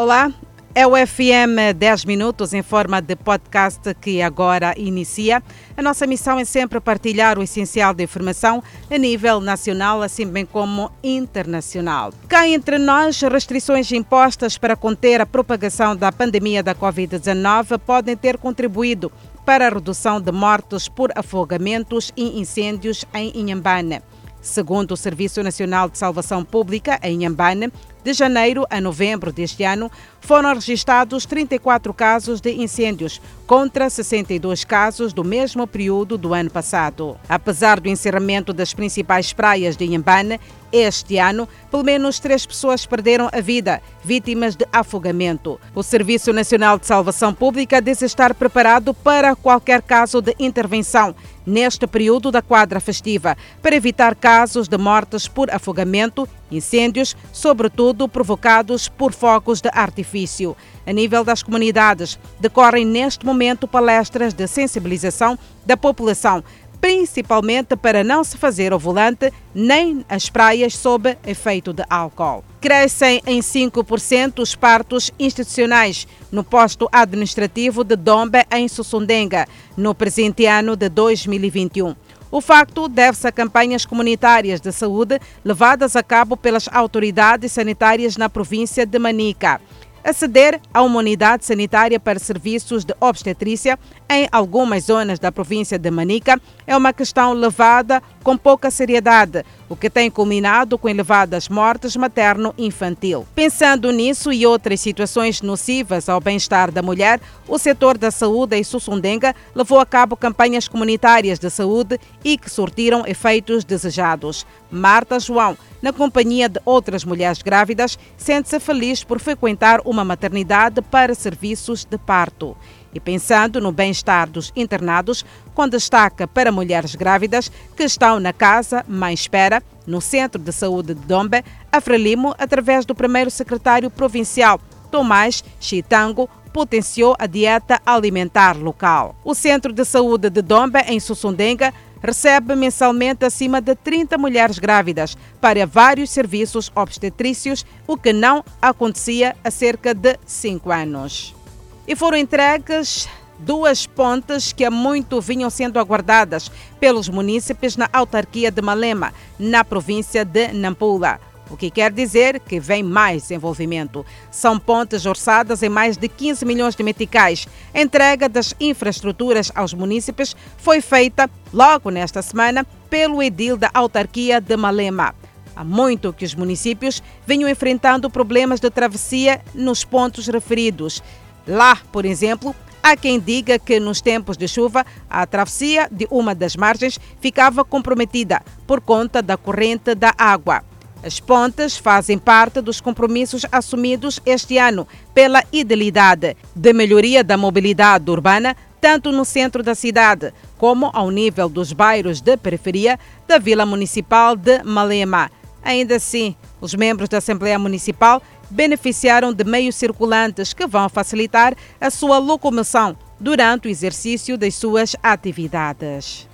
Olá, é o FM 10 Minutos em forma de podcast que agora inicia. A nossa missão é sempre partilhar o essencial da informação a nível nacional, assim bem como internacional. Cá entre nós, restrições impostas para conter a propagação da pandemia da Covid-19 podem ter contribuído para a redução de mortes por afogamentos e incêndios em Inhambane. Segundo o Serviço Nacional de Salvação Pública, em Inhambane, de janeiro a novembro deste ano, foram registrados 34 casos de incêndios, contra 62 casos do mesmo período do ano passado. Apesar do encerramento das principais praias de Inhambane, este ano, pelo menos três pessoas perderam a vida, vítimas de afogamento. O Serviço Nacional de Salvação Pública diz estar preparado para qualquer caso de intervenção neste período da quadra festiva, para evitar casos de mortes por afogamento, incêndios, sobretudo provocados por focos de artifício. A nível das comunidades, decorrem neste momento palestras de sensibilização da população principalmente para não se fazer ao volante nem as praias sob efeito de álcool. Crescem em 5% os partos institucionais no posto administrativo de Dombe, em Sussundenga, no presente ano de 2021. O facto deve-se a campanhas comunitárias de saúde levadas a cabo pelas autoridades sanitárias na província de Manica. Aceder a uma unidade sanitária para serviços de obstetrícia em algumas zonas da província de Manica é uma questão levada com pouca seriedade, o que tem culminado com elevadas mortes materno-infantil. Pensando nisso e outras situações nocivas ao bem-estar da mulher, o setor da saúde em Sussundenga levou a cabo campanhas comunitárias de saúde e que surtiram efeitos desejados. Marta João, na companhia de outras mulheres grávidas, sente-se feliz por frequentar uma maternidade para serviços de parto. E pensando no bem-estar dos internados, com destaque para mulheres grávidas que estão na casa Mãe Espera, no Centro de Saúde de Dombe, a Frelimo, através do primeiro secretário provincial, Tomás Chitango, potenciou a dieta alimentar local. O Centro de Saúde de Dombe, em Sussundenga, recebe mensalmente acima de 30 mulheres grávidas para vários serviços obstetrícios, o que não acontecia há cerca de cinco anos. E foram entregues duas pontes que há muito vinham sendo aguardadas pelos munícipes na autarquia de Malema, na província de Nampula. O que quer dizer que vem mais desenvolvimento. São pontes orçadas em mais de 15 milhões de meticais. A entrega das infraestruturas aos munícipes foi feita logo nesta semana pelo edil da autarquia de Malema. Há muito que os municípios vinham enfrentando problemas de travessia nos pontos referidos. Lá, por exemplo, Há quem diga que nos tempos de chuva a travessia de uma das margens ficava comprometida por conta da corrente da água. As pontes fazem parte dos compromissos assumidos este ano pela idealidade de melhoria da mobilidade urbana, tanto no centro da cidade como ao nível dos bairros de periferia da Vila Municipal de Malema. Ainda assim, os membros da Assembleia Municipal beneficiaram de meios circulantes que vão facilitar a sua locomoção durante o exercício das suas atividades.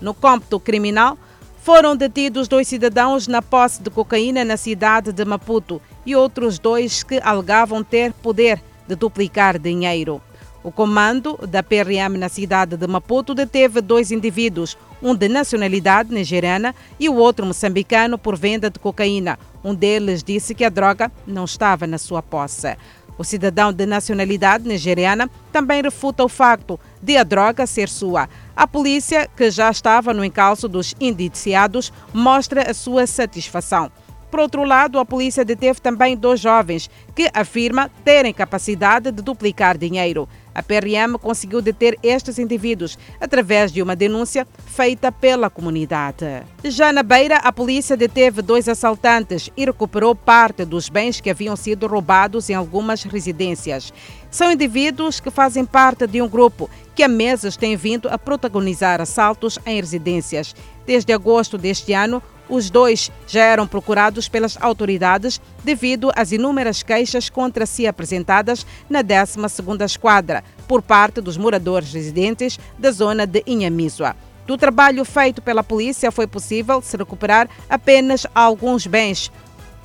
No cômputo criminal, foram detidos dois cidadãos na posse de cocaína na cidade de Maputo e outros dois que alegavam ter poder de duplicar dinheiro. O comando da PRM na cidade de Maputo deteve dois indivíduos, um de nacionalidade nigeriana e o outro moçambicano, por venda de cocaína. Um deles disse que a droga não estava na sua posse. O cidadão de nacionalidade nigeriana também refuta o facto de a droga ser sua. A polícia, que já estava no encalço dos indiciados, mostra a sua satisfação. Por outro lado, a polícia deteve também dois jovens que afirma terem capacidade de duplicar dinheiro. A PRM conseguiu deter estes indivíduos através de uma denúncia feita pela comunidade. Já na Beira, a polícia deteve dois assaltantes e recuperou parte dos bens que haviam sido roubados em algumas residências. São indivíduos que fazem parte de um grupo que há meses tem vindo a protagonizar assaltos em residências. Desde agosto deste ano, os dois já eram procurados pelas autoridades devido às inúmeras queixas contra si apresentadas na 12ª Esquadra por parte dos moradores residentes da zona de Inhamisua. Do trabalho feito pela polícia foi possível se recuperar apenas alguns bens,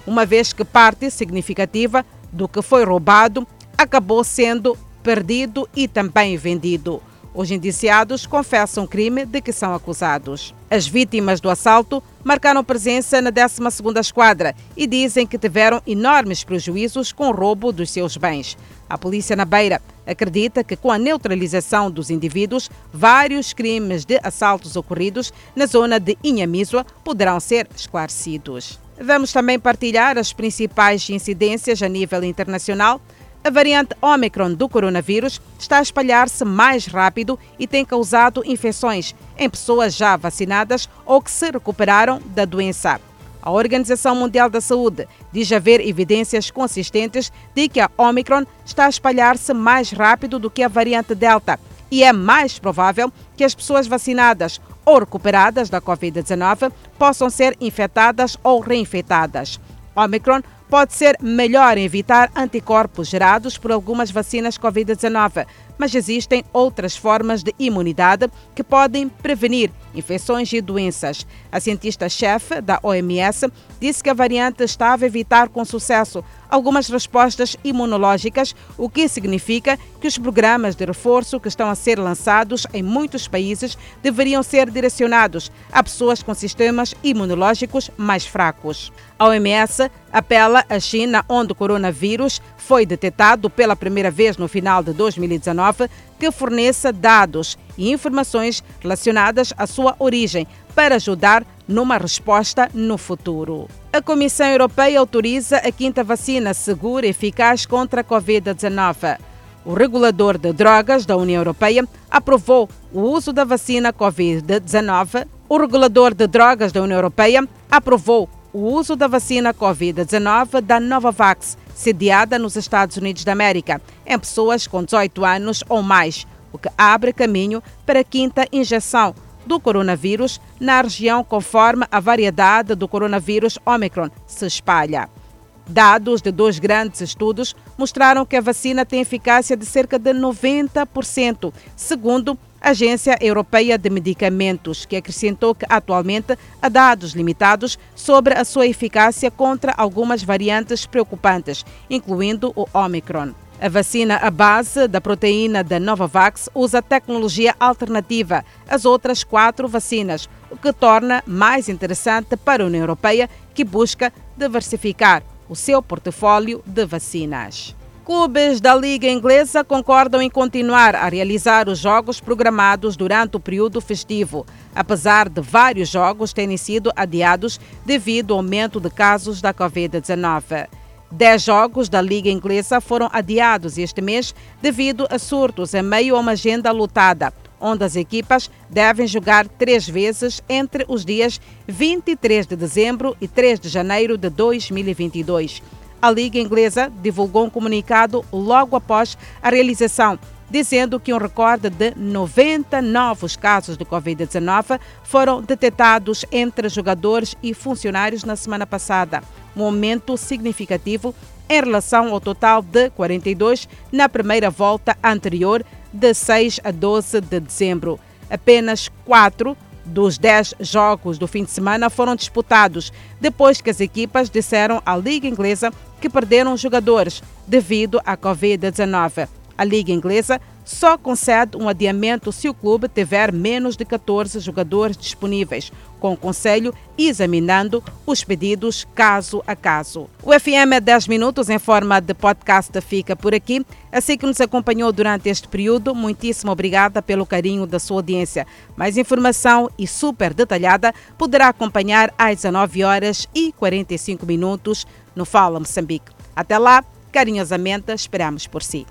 uma vez que parte significativa do que foi roubado acabou sendo perdido e também vendido. Os indiciados confessam crime de que são acusados. As vítimas do assalto marcaram presença na 12ª Esquadra e dizem que tiveram enormes prejuízos com o roubo dos seus bens. A polícia na Beira acredita que com a neutralização dos indivíduos, vários crimes de assaltos ocorridos na zona de Inhamizua poderão ser esclarecidos. Vamos também partilhar as principais incidências a nível internacional a variante Omicron do coronavírus está a espalhar-se mais rápido e tem causado infecções em pessoas já vacinadas ou que se recuperaram da doença. A Organização Mundial da Saúde diz haver evidências consistentes de que a Omicron está a espalhar-se mais rápido do que a variante Delta e é mais provável que as pessoas vacinadas ou recuperadas da Covid-19 possam ser infectadas ou reinfectadas. Omicron pode ser melhor evitar anticorpos gerados por algumas vacinas Covid-19, mas existem outras formas de imunidade que podem prevenir infecções e doenças. A cientista-chefe da OMS disse que a variante estava a evitar com sucesso algumas respostas imunológicas, o que significa que os programas de reforço que estão a ser lançados em muitos países deveriam ser direcionados a pessoas com sistemas imunológicos mais fracos. A OMS apela à China, onde o coronavírus foi detectado pela primeira vez no final de 2019, que forneça dados e informações relacionadas à sua origem para ajudar numa resposta no futuro. A Comissão Europeia autoriza a quinta vacina segura e eficaz contra a Covid-19. O regulador de drogas da União Europeia aprovou o uso da vacina Covid-19. O regulador de drogas da União Europeia aprovou o uso da vacina Covid-19 da Novavax, sediada nos Estados Unidos da América, em pessoas com 18 anos ou mais, o que abre caminho para a quinta injeção do coronavírus na região conforme a variedade do coronavírus Omicron se espalha. Dados de dois grandes estudos mostraram que a vacina tem eficácia de cerca de 90%, segundo a Agência Europeia de Medicamentos, que acrescentou que atualmente há dados limitados sobre a sua eficácia contra algumas variantes preocupantes, incluindo o Omicron. A vacina à base da proteína da Novavax usa tecnologia alternativa às outras quatro vacinas, o que torna mais interessante para a União Europeia, que busca diversificar o seu portfólio de vacinas. Clubes da Liga Inglesa concordam em continuar a realizar os jogos programados durante o período festivo, apesar de vários jogos terem sido adiados devido ao aumento de casos da Covid-19. Dez jogos da Liga Inglesa foram adiados este mês devido a surtos em meio a uma agenda lotada, onde as equipas devem jogar três vezes entre os dias 23 de dezembro e 3 de janeiro de 2022. A Liga Inglesa divulgou um comunicado logo após a realização dizendo que um recorde de 90 novos casos de Covid-19 foram detectados entre jogadores e funcionários na semana passada um aumento significativo em relação ao total de 42 na primeira volta anterior, de 6 a 12 de dezembro. Apenas quatro dos 10 jogos do fim de semana foram disputados depois que as equipas disseram à Liga Inglesa que perderam jogadores devido à Covid-19. A Liga Inglesa só concede um adiamento se o clube tiver menos de 14 jogadores disponíveis, com o Conselho examinando os pedidos caso a caso. O FM 10 Minutos, em forma de podcast, fica por aqui. Assim que nos acompanhou durante este período, muitíssimo obrigada pelo carinho da sua audiência. Mais informação e super detalhada poderá acompanhar às 19 horas e 45 minutos no Fala Moçambique. Até lá, carinhosamente esperamos por si.